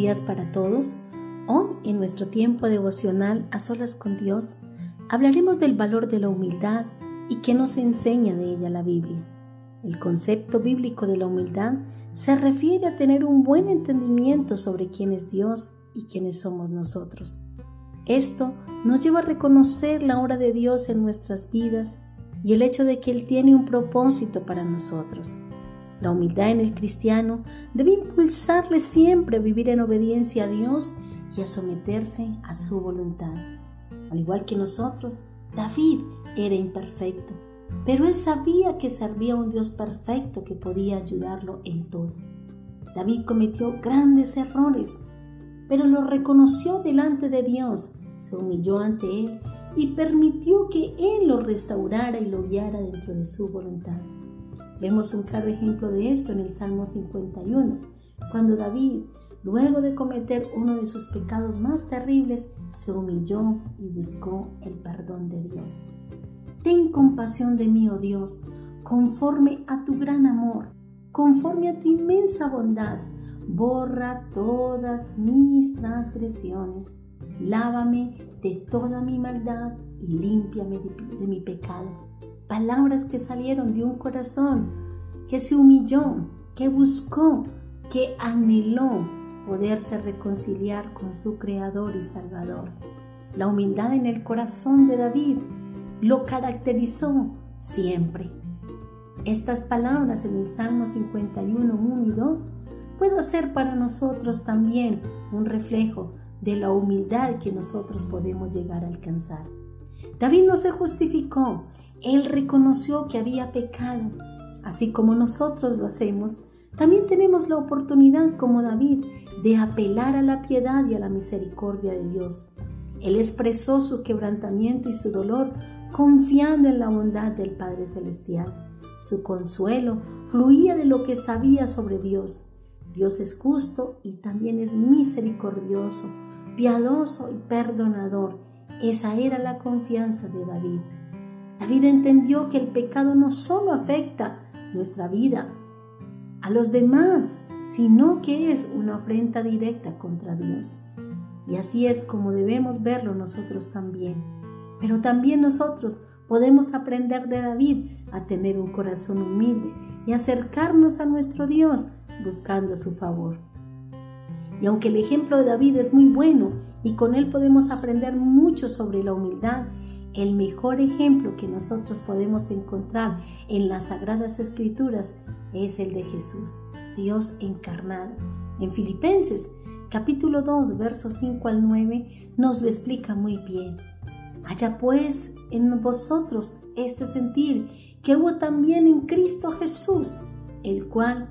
días para todos. Hoy, en nuestro tiempo devocional a solas con Dios, hablaremos del valor de la humildad y qué nos enseña de ella la Biblia. El concepto bíblico de la humildad se refiere a tener un buen entendimiento sobre quién es Dios y quiénes somos nosotros. Esto nos lleva a reconocer la obra de Dios en nuestras vidas y el hecho de que Él tiene un propósito para nosotros. La humildad en el cristiano debe impulsarle siempre a vivir en obediencia a Dios y a someterse a su voluntad. Al igual que nosotros, David era imperfecto, pero él sabía que servía a un Dios perfecto que podía ayudarlo en todo. David cometió grandes errores, pero lo reconoció delante de Dios, se humilló ante Él y permitió que Él lo restaurara y lo guiara dentro de su voluntad. Vemos un claro ejemplo de esto en el Salmo 51, cuando David, luego de cometer uno de sus pecados más terribles, se humilló y buscó el perdón de Dios. Ten compasión de mí, oh Dios, conforme a tu gran amor, conforme a tu inmensa bondad. Borra todas mis transgresiones, lávame de toda mi maldad y límpiame de, de mi pecado palabras que salieron de un corazón que se humilló, que buscó, que anheló poderse reconciliar con su Creador y Salvador. La humildad en el corazón de David lo caracterizó siempre. Estas palabras en el Salmo 51, 1 y 2 pueden ser para nosotros también un reflejo de la humildad que nosotros podemos llegar a alcanzar. David no se justificó, él reconoció que había pecado. Así como nosotros lo hacemos, también tenemos la oportunidad, como David, de apelar a la piedad y a la misericordia de Dios. Él expresó su quebrantamiento y su dolor confiando en la bondad del Padre Celestial. Su consuelo fluía de lo que sabía sobre Dios. Dios es justo y también es misericordioso, piadoso y perdonador. Esa era la confianza de David. David entendió que el pecado no solo afecta nuestra vida, a los demás, sino que es una ofrenda directa contra Dios. Y así es como debemos verlo nosotros también. Pero también nosotros podemos aprender de David a tener un corazón humilde y acercarnos a nuestro Dios buscando su favor. Y aunque el ejemplo de David es muy bueno y con él podemos aprender mucho sobre la humildad el mejor ejemplo que nosotros podemos encontrar en las Sagradas Escrituras es el de Jesús, Dios encarnado. En Filipenses capítulo 2, versos 5 al 9 nos lo explica muy bien. Haya pues en vosotros este sentir que hubo también en Cristo Jesús, el cual,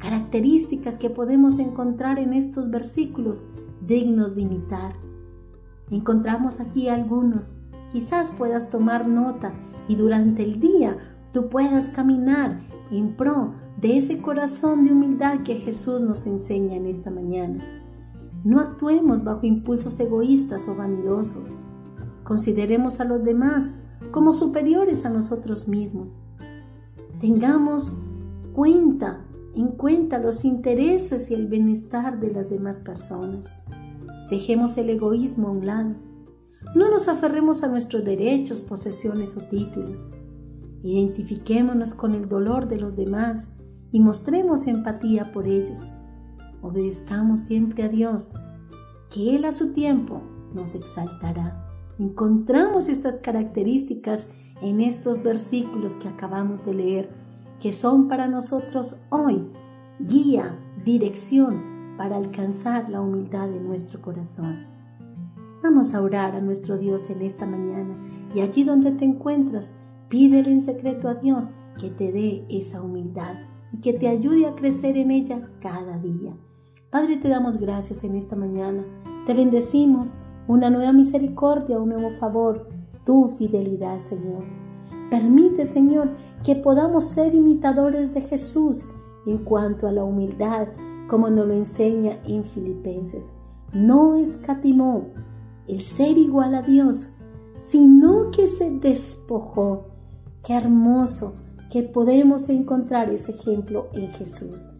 Características que podemos encontrar en estos versículos dignos de imitar. Encontramos aquí algunos Quizás puedas tomar nota y durante el día tú puedas caminar en pro de ese corazón de humildad que Jesús nos enseña en esta mañana. No actuemos bajo impulsos egoístas o vanidosos. Consideremos a los demás como superiores a nosotros mismos. Tengamos cuenta, en cuenta los intereses y el bienestar de las demás personas. Dejemos el egoísmo a un lado no nos aferremos a nuestros derechos, posesiones o títulos. Identifiquémonos con el dolor de los demás y mostremos empatía por ellos. Obedezcamos siempre a Dios, que Él a su tiempo nos exaltará. Encontramos estas características en estos versículos que acabamos de leer, que son para nosotros hoy guía, dirección para alcanzar la humildad de nuestro corazón. Vamos a orar a nuestro Dios en esta mañana y allí donde te encuentras, pídele en secreto a Dios que te dé esa humildad y que te ayude a crecer en ella cada día. Padre, te damos gracias en esta mañana. Te bendecimos una nueva misericordia, un nuevo favor, tu fidelidad, Señor. Permite, Señor, que podamos ser imitadores de Jesús en cuanto a la humildad, como nos lo enseña en Filipenses. No escatimó el ser igual a Dios, sino que se despojó. Qué hermoso que podemos encontrar ese ejemplo en Jesús.